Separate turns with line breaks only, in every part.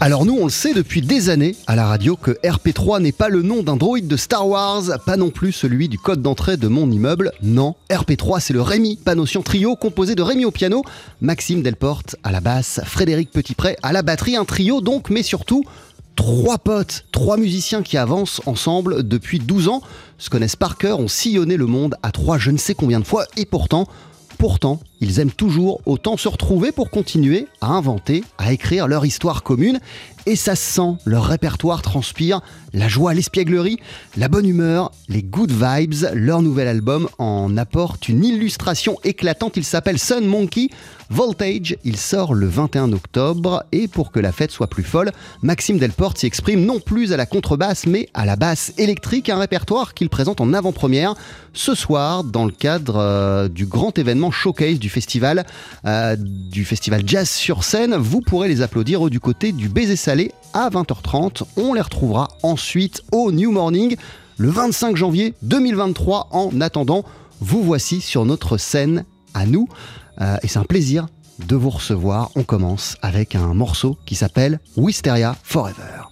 Alors nous, on le sait depuis des années à la radio que RP3 n'est pas le nom d'un droïde de Star Wars, pas non plus celui du code d'entrée de mon immeuble. Non, RP3 c'est le Rémi Panotion Trio composé de Rémi au piano, Maxime Delporte à la basse, Frédéric Petitpré à la batterie, un trio donc, mais surtout trois potes, trois musiciens qui avancent ensemble depuis 12 ans, se connaissent par cœur, ont sillonné le monde à trois je ne sais combien de fois et pourtant Pourtant, ils aiment toujours autant se retrouver pour continuer à inventer, à écrire leur histoire commune. Et ça se sent, leur répertoire transpire la joie, l'espièglerie, la bonne humeur, les good vibes. Leur nouvel album en apporte une illustration éclatante. Il s'appelle Sun Monkey Voltage. Il sort le 21 octobre. Et pour que la fête soit plus folle, Maxime Delporte s'y exprime non plus à la contrebasse, mais à la basse électrique. Un répertoire qu'il présente en avant-première ce soir dans le cadre euh, du grand événement showcase du festival, euh, du festival Jazz sur scène. Vous pourrez les applaudir du côté du baiser salé à 20h30. On les retrouvera ensuite au New Morning le 25 janvier 2023. En attendant, vous voici sur notre scène à nous. Euh, et c'est un plaisir de vous recevoir. On commence avec un morceau qui s'appelle Wisteria Forever.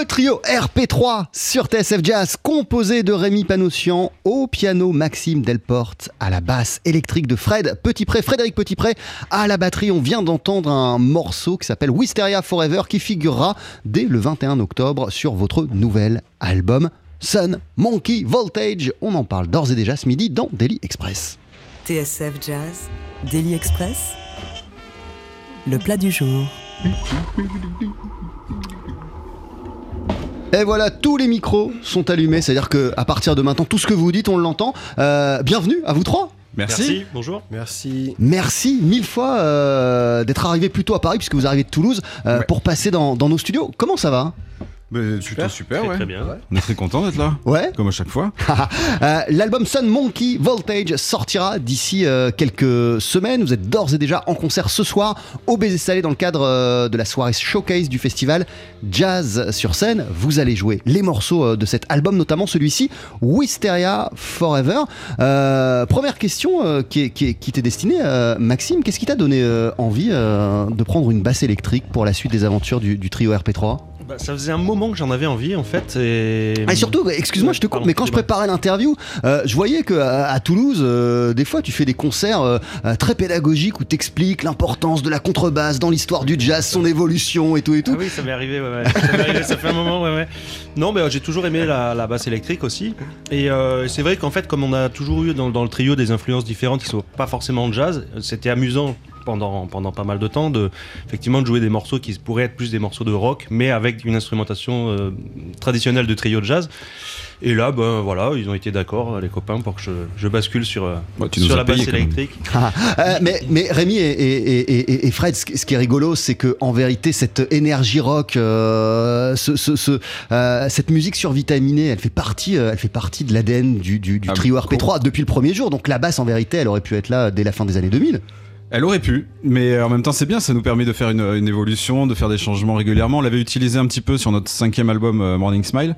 Le trio RP3 sur TSF Jazz, composé de Rémi Panossian au piano, Maxime Delporte à la basse électrique de Fred Petitpré, Frédéric Petitpré à la batterie. On vient d'entendre un morceau qui s'appelle Wisteria Forever qui figurera dès le 21 octobre sur votre nouvel album Sun Monkey Voltage. On en parle d'ores et déjà ce midi dans Daily Express.
TSF Jazz, Daily Express, le plat du jour.
Et voilà, tous les micros sont allumés, c'est-à-dire que à partir de maintenant, tout ce que vous dites, on l'entend. Euh, bienvenue à vous trois.
Merci.
bonjour.
Merci.
Merci mille fois euh, d'être arrivé plus tôt à Paris, puisque vous arrivez de Toulouse, euh,
Ouais.
pour passer dans, dans nos studios. Comment ça va?
Bah, super, super,
Très,
ouais.
très bien.
On est très content d'être là,
Ouais
comme à chaque fois.
Euh, L'album Sun Monkey Voltage sortira d'ici euh, quelques semaines. Vous êtes d'ores et déjà en concert ce soir au Baiser Salé dans le cadre euh, de la soirée showcase du festival Jazz sur scène. Vous allez jouer les morceaux euh, de cet album, notamment celui-ci, Wisteria Forever. Euh, première question euh, qui, est- qui est- qui t'est destinée, euh, Maxime. Qu'est-ce qui t'a donné euh, envie euh, de prendre une basse électrique pour la suite des aventures du, du trio RP3
Bah, ça faisait un moment que j'en avais envie en fait. Et,
Et surtout, excuse-moi,
Ouais,
je te coupe,
pardon,
mais quand je préparais l'interview, euh, je voyais que à, à Toulouse, euh, des fois, tu fais des concerts euh, très pédagogiques où t'expliques l'importance de la contrebasse dans l'histoire du jazz, son évolution et tout et tout.
Ah oui, ça m'est arrivé, ouais, ouais. Ça, m'est arrivé, ça fait un moment, ouais, ouais. Non, mais j'ai toujours aimé la, la basse électrique aussi. Et c'est vrai qu'en fait, comme on a toujours eu dans, dans le trio des influences différentes qui sont pas forcément jazz, c'était amusant pendant, pendant pas mal de temps de, effectivement, de jouer des morceaux qui pourraient être plus des morceaux de rock, mais avec une instrumentation euh, traditionnelle de trio de jazz. Et là, ben voilà, ils ont été d'accord, les copains, pour que je, je bascule sur, euh,
Bah, tu
sur la basse électrique.
Euh, mais, mais Rémi et, et- et- et- et Fred, ce qui ce qui est rigolo, c'est que en vérité, cette énergie rock, euh, ce- ce- ce, euh, cette musique survitaminée, elle fait partie, euh, elle fait partie de l'ADN du, du- du
Ah,
trio
mais
RP3 depuis le premier jour. Donc la basse, en vérité, elle aurait pu être là dès la fin des années 2000.
Elle aurait pu, mais en même temps c'est bien, ça nous permet de faire une, évolution, de faire des changements régulièrement. On l'avait utilisé un petit peu sur notre cinquième album euh, Morning Smile.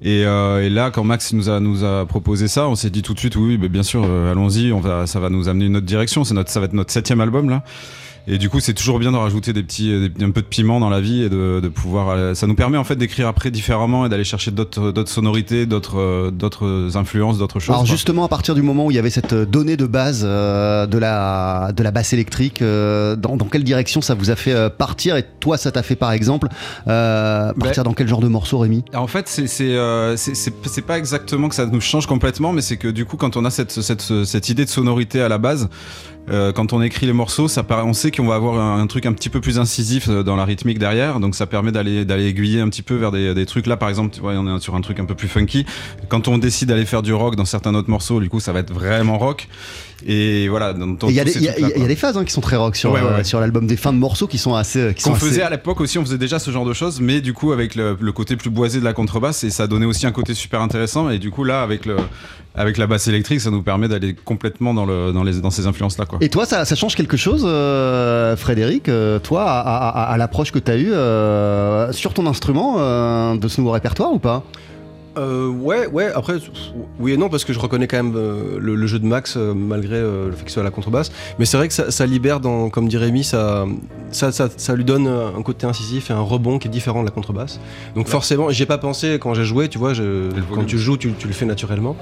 Et, euh, et là, quand Max nous a, proposé ça, on s'est dit tout de suite, oui, bah, bien sûr, euh, allons-y, on va, ça va nous amener une autre direction. Ça va être notre septième album là. Et du coup, c'est toujours bien de rajouter des petits, euh, des- un peu de piment dans la vie et de, de pouvoir. euh, Ça nous permet en fait d'écrire après différemment et d'aller chercher d'autres, d'autres sonorités, d'autres, euh, d'autres influences, d'autres choses.
Alors
quoi.
justement, à partir du moment où il y avait cette donnée de base euh, de, la, de la basse électrique, euh, dans, dans quelle direction ça vous a fait euh, partir? Et toi, ça t'a fait par exemple euh, partir dans quel genre de morceau, Rémi?
En fait, c'est c'est euh, c'est- c'est- c'est pas exactement que ça nous change complètement, mais c'est que du coup, quand on a cette, cette, cette idée de sonorité à la base, euh, quand on écrit les morceaux, ça on sait qu'on va avoir un, truc un petit peu plus incisif euh, dans la rythmique derrière, donc ça permet d'aller d'aller aiguiller un petit peu vers des, des trucs. Là, par exemple, tu vois, on est sur un truc un peu plus funky. Quand on décide d'aller faire du rock dans certains autres morceaux, du coup, ça va être vraiment rock. Et voilà.
Il y, a des- phases hein, qui sont très rock sur,
Ouais, ouais,
euh,
ouais.
sur l'album, des fins de morceaux qui sont assez.
Qu'on
assez-
faisait à l'époque aussi, on faisait déjà ce genre de choses, mais du coup avec le, le côté plus boisé de la contrebasse et ça donnait aussi un côté super intéressant et du coup là avec le avec la basse électrique, ça nous permet d'aller complètement dans le dans les dans ces influences là quoi.
Et toi, ça, ça change quelque chose, euh, Frédéric, euh, toi, à, à- à- à l'approche que tu as eue euh, sur ton instrument de ce nouveau répertoire ou pas?
Euh, ouais, ouais, après, oui et non, parce que je reconnais quand même euh, le, le jeu de Max, euh, malgré euh, le fait que ce soit à la contrebasse. Mais c'est vrai que ça, ça libère, dans, comme dit Rémi, ça, ça, ça, ça lui donne un côté incisif et un rebond qui est différent de la contrebasse. Donc forcément, j'y ai pas pensé quand j'ai joué, tu vois, je- quand tu joues, tu, tu le fais naturellement.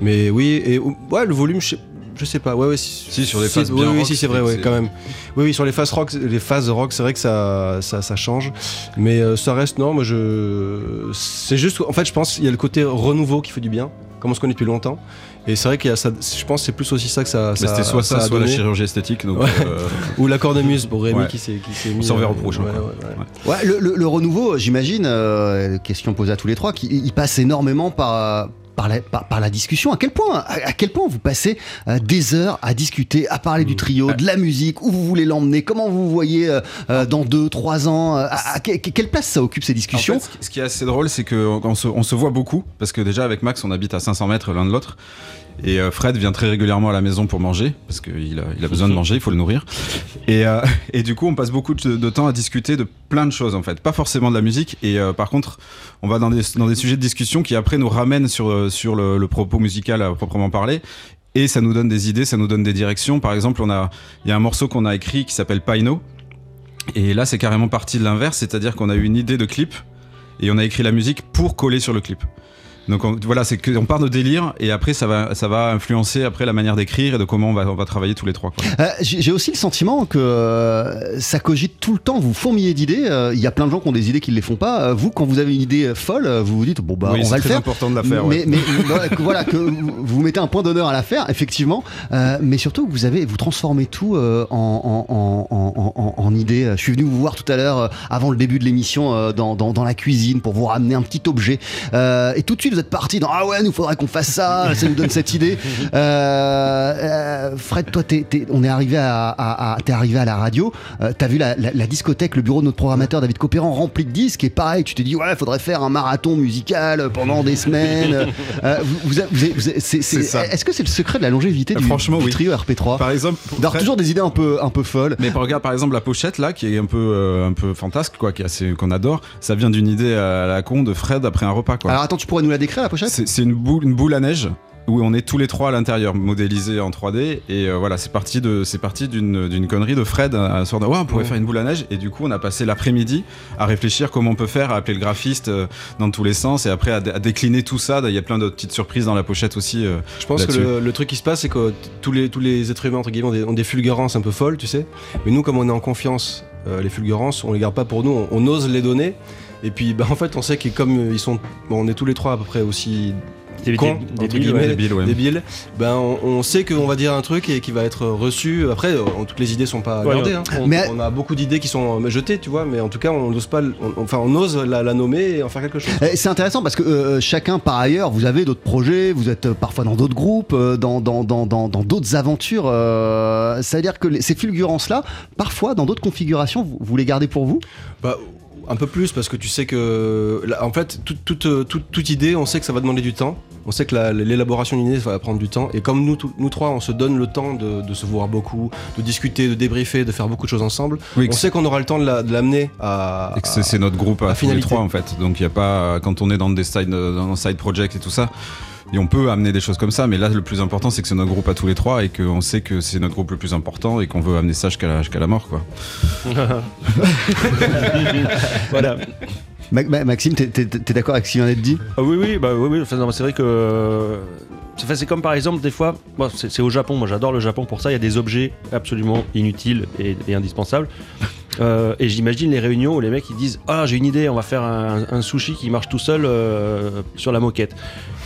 Mais oui, et ouais, le volume, je sais, je sais pas, ouais, ouais. Si,
Si, sur phases
oui,
bien
oui,
rock,
si, c'est vrai, ouais, quand même. Oui, oui, sur les phases rock, les phases rock, c'est vrai que ça, ça, ça change. Mais euh, ça reste, non, moi je. C'est juste, en fait, je pense qu'il y a le côté renouveau qui fait du bien, comme on se connaît depuis longtemps. Et c'est vrai qu'il y a ça, je pense que c'est plus aussi ça que ça.
Mais
ça
c'était soit ça,
a
soit la chirurgie esthétique. Donc,
Ouais.
euh,
Ou la cornemuse pour Rémi
Ouais.
qui s'est qui s'est mis.
s'en verra au
euh,
prochain,
ouais,
quoi.
ouais, ouais.
Ouais, le, le- le renouveau, j'imagine, euh, question posée à tous les trois, qui il passe énormément par. Par la, par, par la discussion, à quel point, à, à quel point vous passez euh, des heures à discuter, à parler du trio, de la musique, où vous voulez l'emmener, comment vous voyez euh, euh, dans deux, trois ans, à, à que- quelle place ça occupe ces
En
discussions
fait, ce qui- ce qui est assez drôle, c'est qu'on se, on se voit beaucoup, parce que déjà avec Max, on habite à 500 mètres l'un de l'autre. Et euh, Fred vient très régulièrement à la maison pour manger, parce qu'il a, besoin de manger, il faut le nourrir. Et, euh, du coup, on passe beaucoup de, temps à discuter de plein de choses, en fait. Pas forcément de la musique. Et euh, par contre, on va dans des, sujets de discussion qui après nous ramènent sur, le, propos musical à proprement parler. Et ça nous donne des idées, ça nous donne des directions. Par exemple, il y a un morceau qu'on a écrit qui s'appelle Pino. Et là, c'est carrément parti de l'inverse, c'est-à-dire qu'on a eu une idée de clip. et on a écrit la musique pour coller sur le clip. Donc on- voilà, c'est qu'on part de délire et après ça va, ça va influencer après la manière d'écrire et de comment on va, on va travailler tous les trois.
Euh, J'ai aussi le sentiment que euh, ça cogite tout le temps, vous fourmillez d'idées. euh, Il y a plein de gens qui ont des idées qui ne les font pas. Vous, quand vous avez une idée folle, vous vous dites bon bah
Oui,
on
c'est
va le faire.
important de la faire,
Mais,
ouais.
mais voilà, que, voilà, que vous vous mettez un point d'honneur à la faire, effectivement. Mais surtout, vous avez vous transformez tout en, en, idées. Je suis venu vous voir tout à l'heure avant le début de l'émission dans, dans, dans la cuisine pour vous ramener un petit objet. Et tout de suite, vous êtes parti dans ah ouais, nous faudrait qu'on fasse ça. Ça nous donne cette idée. Euh, euh, Fred, toi, t'es- t'es- on est arrivé à, à, arrivé à la radio. Euh, T'as vu la, la- la discothèque, le bureau de notre programmateur David Copéran rempli de disques. Et pareil, tu t'es dit ouais, faudrait faire un marathon musical pendant des semaines. Euh, vous, vous, vous. Est-ce que c'est le secret de la longévité du,
Franchement,
du
oui.
trio RP3
Par exemple,
D'avoir toujours des idées un peu, un peu folles.
Mais regarde par exemple la pochette là qui est un peu un peu fantasque quoi, qu'on adore. Ça vient d'une idée à la con de Fred après un repas quoi.
Alors attends, tu pourrais nous la décrire la pochette
C'est une boule, une boule à neige où on est tous les trois à l'intérieur, modélisés en 3D. Et euh, voilà, c'est parti de, c'est parti d'une, d'une connerie de Fred, un sort de ouais, on pourrait faire une boule à neige. Et du coup, on a passé l'après-midi à réfléchir comment on peut faire, à appeler le graphiste euh, dans tous les sens, et après à, dé- à décliner tout ça. Il y a plein d'autres petites surprises dans la pochette aussi. euh,
Je pense que le, le truc qui se passe, c'est que tous les, tous les êtres humains, entre guillemets, ont des, ont des fulgurances un peu folles, tu sais. Mais nous, comme on est en confiance, euh, les fulgurances, on les garde pas pour nous, on, on ose les donner. Et puis, bah, en fait, on sait que comme euh, ils sont, bon, on est tous les trois à peu près aussi
Des-
guillemets,
ouais.
Débiles, ouais.
débiles, ben on, on sait qu'on va dire un truc et qui va être reçu. Après, euh, toutes les idées sont pas
Ouais,
gardées.
ouais.
hein. On,
Mais-
on a beaucoup d'idées qui sont euh, jetées, tu vois, mais en tout cas, on n'ose pas, on- enfin, on ose la, la nommer et en faire quelque chose.
Eh, C'est intéressant parce que euh, chacun par ailleurs, vous avez d'autres projets, vous êtes euh, parfois dans d'autres groupes, euh, dans dans dans dans dans d'autres aventures. euh, ça veut dire que les- ces fulgurances là, parfois dans d'autres configurations, vous, vous les gardez pour vous?
Bah, un peu plus parce que tu sais que là, en fait toute, toute, euh, toute, toute idée on sait que ça va demander du temps on sait que la- l'élaboration d'une idée ça va prendre du temps et comme nous, nous trois on se donne le temps de, de se voir beaucoup de discuter de débriefer de faire beaucoup de choses ensemble
Oui,
on sait qu'on aura le temps de la- de l'amener à,
Et que c'est notre groupe à,
à
tous les trois en fait. Donc il y a pas quand on est dans des side dans side project et tout ça. Et on peut amener des choses comme ça, mais là le plus important c'est que c'est notre groupe à tous les trois et qu'on sait que c'est notre groupe le plus important et qu'on veut amener ça jusqu'à la, jusqu'à la mort quoi.
Voilà.
Ma- Ma- Maxime, t'es t'es d'accord avec ce qui vient d'être dit?
Ah oui, oui, bah oui, oui. Enfin, c'est vrai que. c'est- enfin, C'est comme par exemple, des fois, bon, c'est c'est au Japon, moi j'adore le Japon pour ça, il y a des objets absolument inutiles et, et indispensables. Euh, et j'imagine les réunions où les mecs ils disent Ah, j'ai une idée, on va faire un, un sushi qui marche tout seul euh, sur la moquette.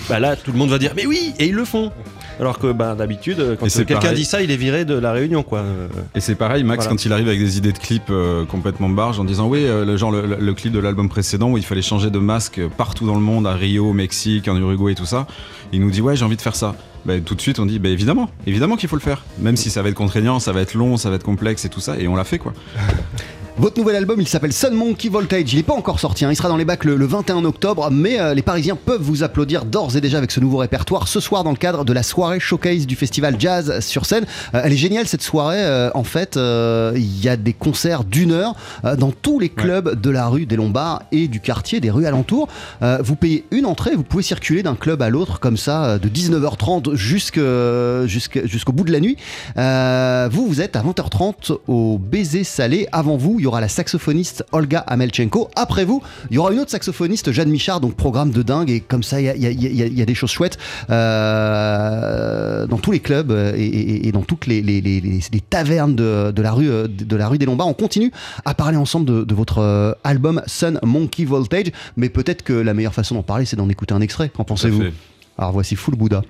Bah là, tout le monde va dire Mais oui Et ils le font Alors que bah, d'habitude, quand
Et c'est
quelqu'un dit ça, il est viré de la réunion, quoi. Euh,
Et c'est pareil, Max,
Voilà.
quand il arrive avec des idées de clips euh, complètement barges en disant oui, euh, le genre le, le clip de l'album précédent où il fallait changer de masque partout dans le monde, à Rio, au Mexique, en Uruguay et tout ça, il nous dit ouais, j'ai envie de faire ça. Bah, tout de suite, on dit bah, évidemment, évidemment qu'il faut le faire. Même si ça va être contraignant, ça va être long, ça va être complexe et tout ça, et on l'a fait quoi.
Votre nouvel album, il s'appelle Sun Monkey Voltage. Il n'est pas encore sorti, hein. il sera dans les bacs le, le 21 octobre, mais euh, les Parisiens peuvent vous applaudir d'ores et déjà avec ce nouveau répertoire ce soir dans le cadre de la soirée showcase du festival Jazz sur scène. Euh, elle est géniale cette soirée. euh, en fait, il y a des concerts d'une heure dans tous les clubs de la rue des Lombards et du quartier, des rues alentours. Vous payez une entrée, vous pouvez circuler d'un club à l'autre comme ça de 19h30 jusque- jusque- jusqu'au bout de la nuit. Vous, vous êtes à 20h30 au Baiser Salé. Avant vous, il aura la saxophoniste Olga Amelchenko. Après vous, il y aura une autre saxophoniste, Jeanne Michard, donc programme de dingue. Et comme ça, il y a, y y y des choses chouettes euh, dans tous les clubs euh, et, et- et dans toutes les, les- les- les- les tavernes de, de la rue, euh, de la rue des Lombards. On continue à parler ensemble de, de votre album Sun Monkey Voltage. Mais peut-être que la meilleure façon d'en parler, c'est d'en écouter un extrait. Qu'en pensez-vous? Alors voici Full Buddha.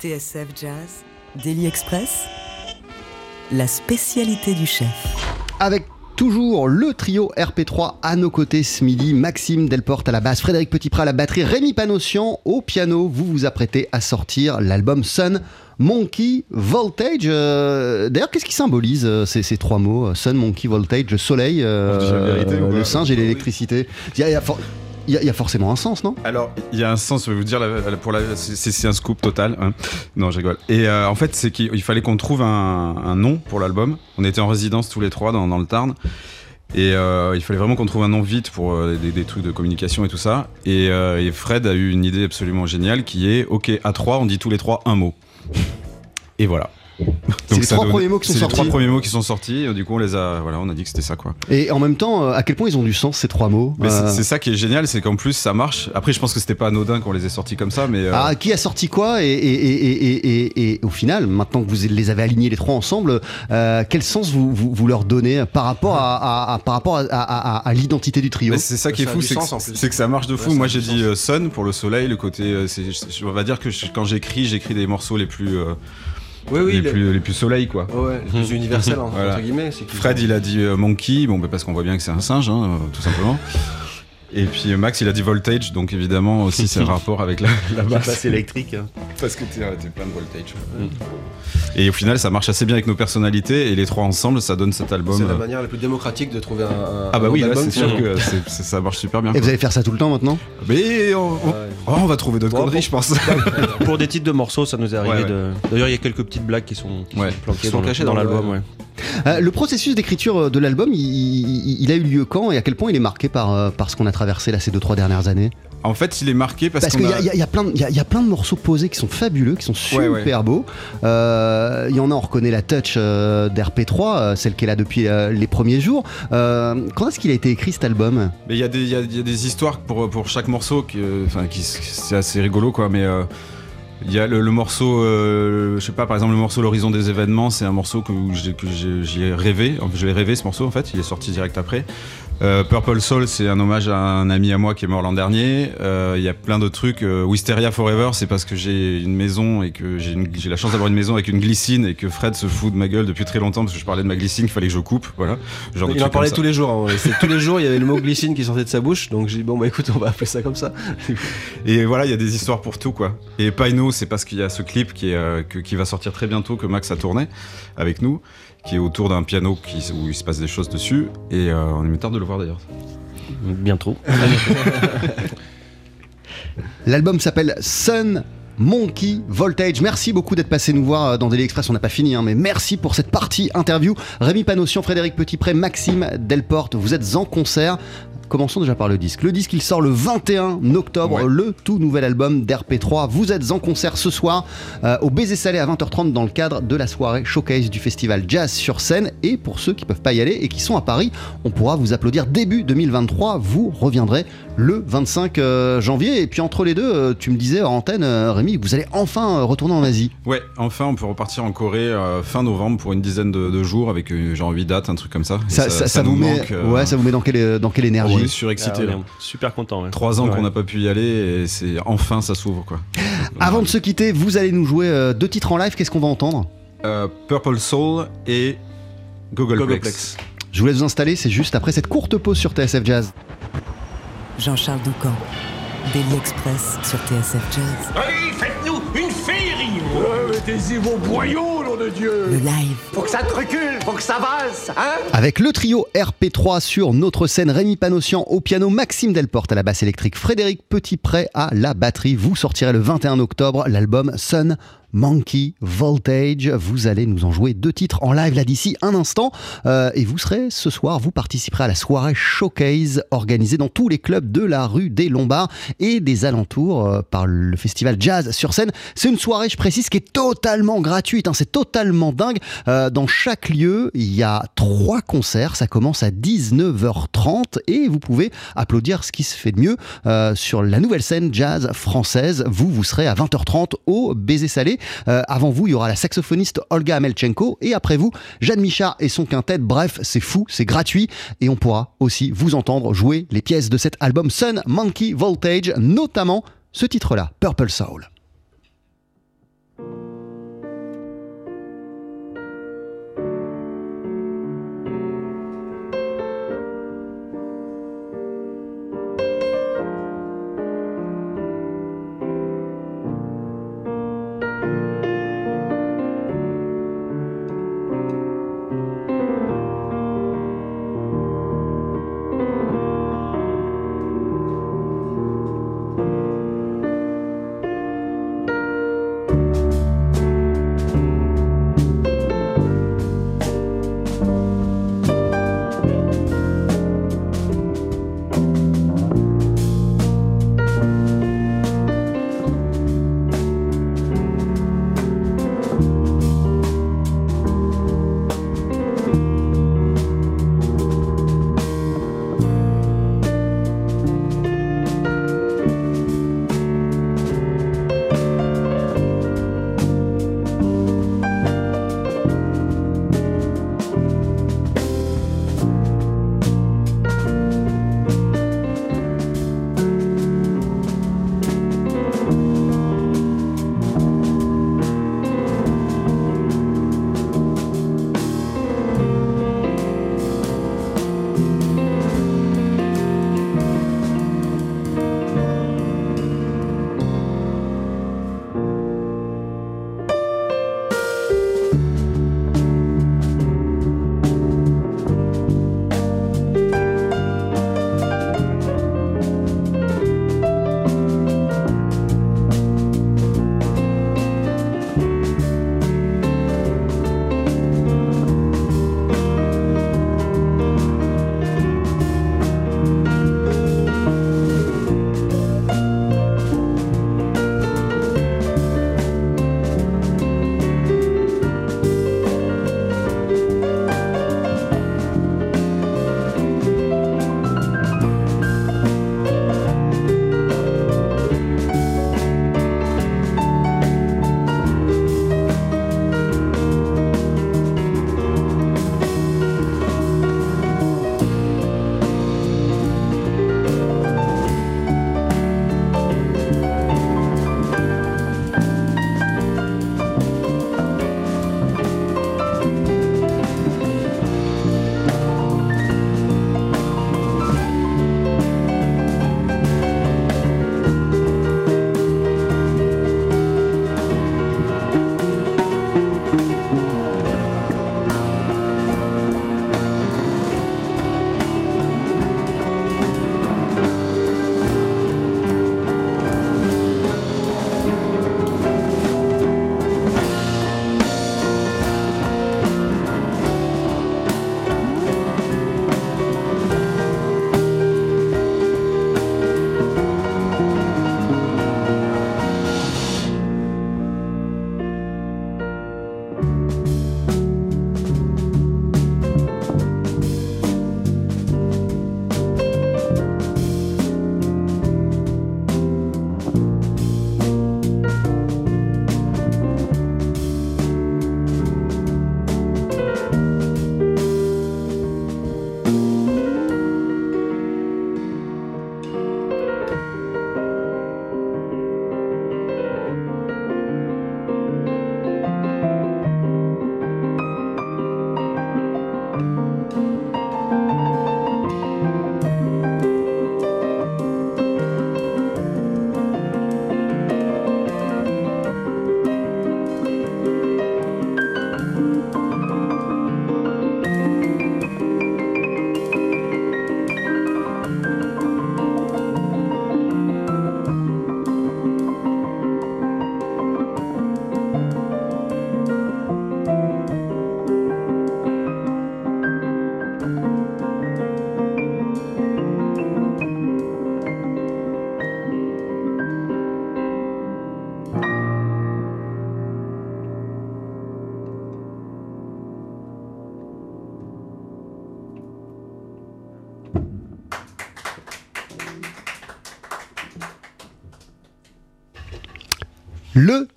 TSF Jazz, Daily Express, la spécialité du chef.
Avec toujours le trio RP3 à nos côtés ce midi, Maxime Delporte à la basse, Frédéric Petitprat à la batterie, Rémi Panossian au piano. Vous vous apprêtez à sortir l'album Sun Monkey Voltage. Euh, D'ailleurs, qu'est-ce qui symbolise euh, ces, ces trois mots Sun, Monkey, Voltage, le soleil, euh,
vérité
le singe et l'électricité? Il y a- forcément un sens, non?
Alors, il y a un sens, je vais vous dire, pour la, c'est un scoop total. hein. Non, je rigole. Et euh, en fait, c'est qu'il il fallait qu'on trouve un, nom pour l'album. On était en résidence tous les trois dans, le Tarn. Et euh, il fallait vraiment qu'on trouve un nom vite pour euh, des, trucs de communication et tout ça. Et Fred a eu une idée absolument géniale qui est OK, à trois, on dit tous les trois un mot. Et voilà.
C'est les trois
donne-
premiers mots qui sont
c'est
sortis.
les trois premiers mots qui sont sortis. et Du coup, on les a. Voilà, on a dit que c'était ça, quoi.
Et en même temps, euh, à quel point ils ont du sens ces trois mots Euh,
c'est ça qui est génial, c'est qu'en plus ça marche. Après, je pense que c'était pas anodin qu'on les ait sortis comme ça, mais. euh,
Ah, qui a sorti quoi et, et- et- et- et- et au final, maintenant que vous les avez alignés les trois ensemble, euh, quel sens vous, vous, vous leur donnez par rapport à, à- à- par rapport à, à- à- à l'identité du trio?
C'est ça qui est
Ça
fou, c'est que, ça marche de fou.
Ouais,
Moi j'ai dit
sens.
sun pour le soleil, le côté. on va dire que je- quand j'écris, j'écris des morceaux les plus, euh,
Oui, oui,
les,
le-
plus les plus soleil quoi.
Ouais, ouais, le plus universel,
Voilà.
entre guillemets.
Fred il a dit euh, monkey, bon bah, parce qu'on voit bien que c'est un singe, hein, euh, tout simplement. Et puis euh, Max il a dit voltage, donc évidemment aussi c'est un rapport avec la, la basse.
Basse électrique. hein.
Parce que t'es plein de voltage. Et au final ça marche assez bien avec nos personnalités et les trois ensemble ça donne cet album.
C'est la
euh,
manière la plus démocratique de trouver un. un-
Ah bah
un
oui, là
album,
c'est sûr que c'est- c'est- ça marche super bien.
Et vous allez faire ça tout le temps maintenant?
Mais on, on-
Ouais.
oh, on va trouver d'autres
Bon,
conneries,
bon.
je pense.
Pour des titres de morceaux, ça nous est arrivé
Ouais, ouais.
de. D'ailleurs, il y a quelques petites blagues qui sont, qui
Ouais.
sont planquées
Qui sont
dans, l'album. Ouais.
Euh, Le processus d'écriture de l'album, il, il- il a eu lieu quand et à quel point il est marqué par, euh, par ce qu'on a traversé là ces deux trois dernières années?
En fait, il est marqué parce,
qu'il y,
a-
a- y a- y a plein de- il y a- il y a plein de morceaux posés qui sont fabuleux, qui sont super
Ouais, ouais.
beaux. Euh, Il y en a, on reconnaît la touch euh, d'RP3, euh, celle qui est là depuis les premiers jours. Quand est-ce qu'il a été écrit cet album?
Il y, a des- y a- a histoires pour, pour chaque morceau, qui, qui, c'est assez rigolo quoi. Mais il y a le, morceau, euh, je sais pas, par exemple le morceau L'horizon des événements, c'est un morceau que, j'ai- rêvé. Je l'ai rêvé ce morceau en fait, il est sorti direct après. Euh, Purple Soul, c'est un hommage à un ami à moi qui est mort l'an dernier. Euh, Il y a plein d'autres trucs. Euh, Wisteria Forever, c'est parce que j'ai une maison et que j'ai la chance d'avoir une maison avec une glycine et que Fred se fout de ma gueule depuis très longtemps parce que je parlais de ma glycine, qu'il fallait que je coupe. Voilà. Genre de
Il en parlait tous les jours. hein. Tous les jours, il y avait le mot glycine qui sortait de sa bouche. Donc j'ai dit, bon, bah écoute, on va appeler ça comme ça.
Et voilà, il y a des histoires pour tout, quoi. Et Paino, c'est parce qu'il y a ce clip qui, est, euh, que- qui va sortir très bientôt, que Max a tourné avec nous, qui est autour d'un piano qui, où il se passe des choses dessus. Et euh, on est tard de le voir d'ailleurs.
Bientôt.
L'album s'appelle Sun Monkey Voltage. Merci beaucoup d'être passé nous voir euh, dans Daily Express. On n'a pas fini, hein, mais merci pour cette partie interview. Rémi Panossian, Frédéric Petitpré, Maxime Delporte, vous êtes en concert. Commençons déjà par le disque. Le disque, il sort le 21 octobre,
Ouais.
le tout nouvel album d'RP3. Vous êtes en concert ce soir euh, au Baiser Salé à 20h30 dans le cadre de la soirée showcase du festival Jazz sur scène. Et pour ceux qui peuvent pas y aller et qui sont à Paris, on pourra vous applaudir début 2023. Vous reviendrez le 25 euh, janvier. Et puis entre les deux, euh, tu me disais en antenne, Rémi, vous allez enfin retourner en Asie.
Ouais, enfin, on peut repartir en Corée fin novembre pour une dizaine de, de jours avec genre 8 dates, un truc comme ça.
Ça, ça- ça
nous
vous met,
manque,
ouais, ça vous met dans quelle, dans quelle énergie
On est surexcité.
Ah, ouais, super content. ouais.
Trois ans
Ouais.
qu'on n'a pas pu y aller et c'est enfin ça s'ouvre quoi.
Avant de se quitter, vous allez nous jouer euh, deux titres en live. Qu'est-ce qu'on va entendre?
Euh, Purple Soul et Googleplex.
Googleplex.
Je vous laisse vous installer, c'est juste après cette courte pause sur TSF Jazz.
Jean-Charles Doucan, Daily Express sur TSF Jazz.
Allez, faites-nous une féerie Mettez-y vos boyaux, nom de Dieu
Le live,
Faut que ça te recule, faut que ça valse, hein
Avec le trio RP3 sur notre scène, Rémi Panossian au piano, Maxime Delporte à la basse électrique, Frédéric Petitpré à la batterie. Vous sortirez le 21 octobre l'album Sun Monkey Voltage. Vous allez nous en jouer deux titres en live là d'ici un instant. Euh, et vous serez ce soir, vous participerez à la soirée showcase organisée dans tous les clubs de la rue des Lombards et des alentours euh, par le festival Jazz sur scène. C'est une soirée, je précise, qui est totalement gratuite. hein. c'est totalement dingue. Euh, dans chaque lieu, il y a trois concerts. Ça commence à 19h30 et vous pouvez applaudir ce qui se fait de mieux euh, sur la nouvelle scène jazz française. Vous, vous serez à 20h30 au Baiser Salé. Euh, avant vous, il y aura la saxophoniste Olga Amelchenko et après vous, Jeanne Michard et son quintet. Bref, c'est fou, c'est gratuit et on pourra aussi vous entendre jouer les pièces de cet album Sun Monkey Voltage, notamment ce titre-là, Purple Soul.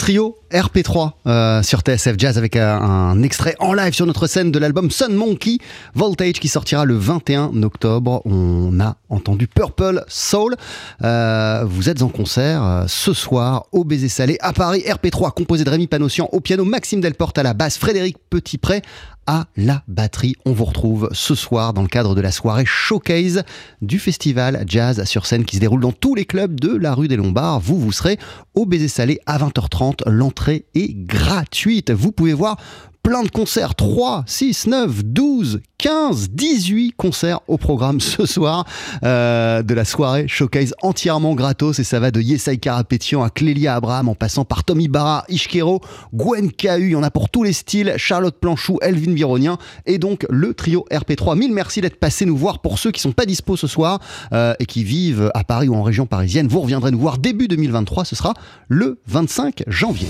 Trio RP3 euh, sur TSF Jazz avec un, un extrait en live sur notre scène de l'album Sun Monkey Voltage qui sortira le 21 octobre. On a entendu Purple Soul. Euh, vous êtes en concert euh, ce soir au Baiser Salé à Paris. RP3 composé de Rémi Panossian au piano, Maxime Delporte à la basse, Frédéric Petitpré à la batterie. On vous retrouve ce soir dans le cadre de la soirée showcase du festival Jazz sur scène qui se déroule dans tous les clubs de la rue des Lombards. Vous, vous serez au Baiser Salé à 20h30. L'entrée est gratuite. Vous pouvez voir plein de concerts, 3, 6, 9, 12, 15, 18 concerts au programme ce soir euh, de la soirée showcase entièrement gratos et ça va de Yesai Karapetian à Clélia Abraham en passant par Tommy Barra, Ishkero, Gwen Kahu, il y en a pour tous les styles, Charlotte Planchou, Elvin Vironien et donc le trio RP3. Mille merci d'être passé nous voir pour ceux qui sont pas dispo ce soir euh, et qui vivent à Paris ou en région parisienne. Vous reviendrez nous voir début 2023, ce sera le 25 janvier.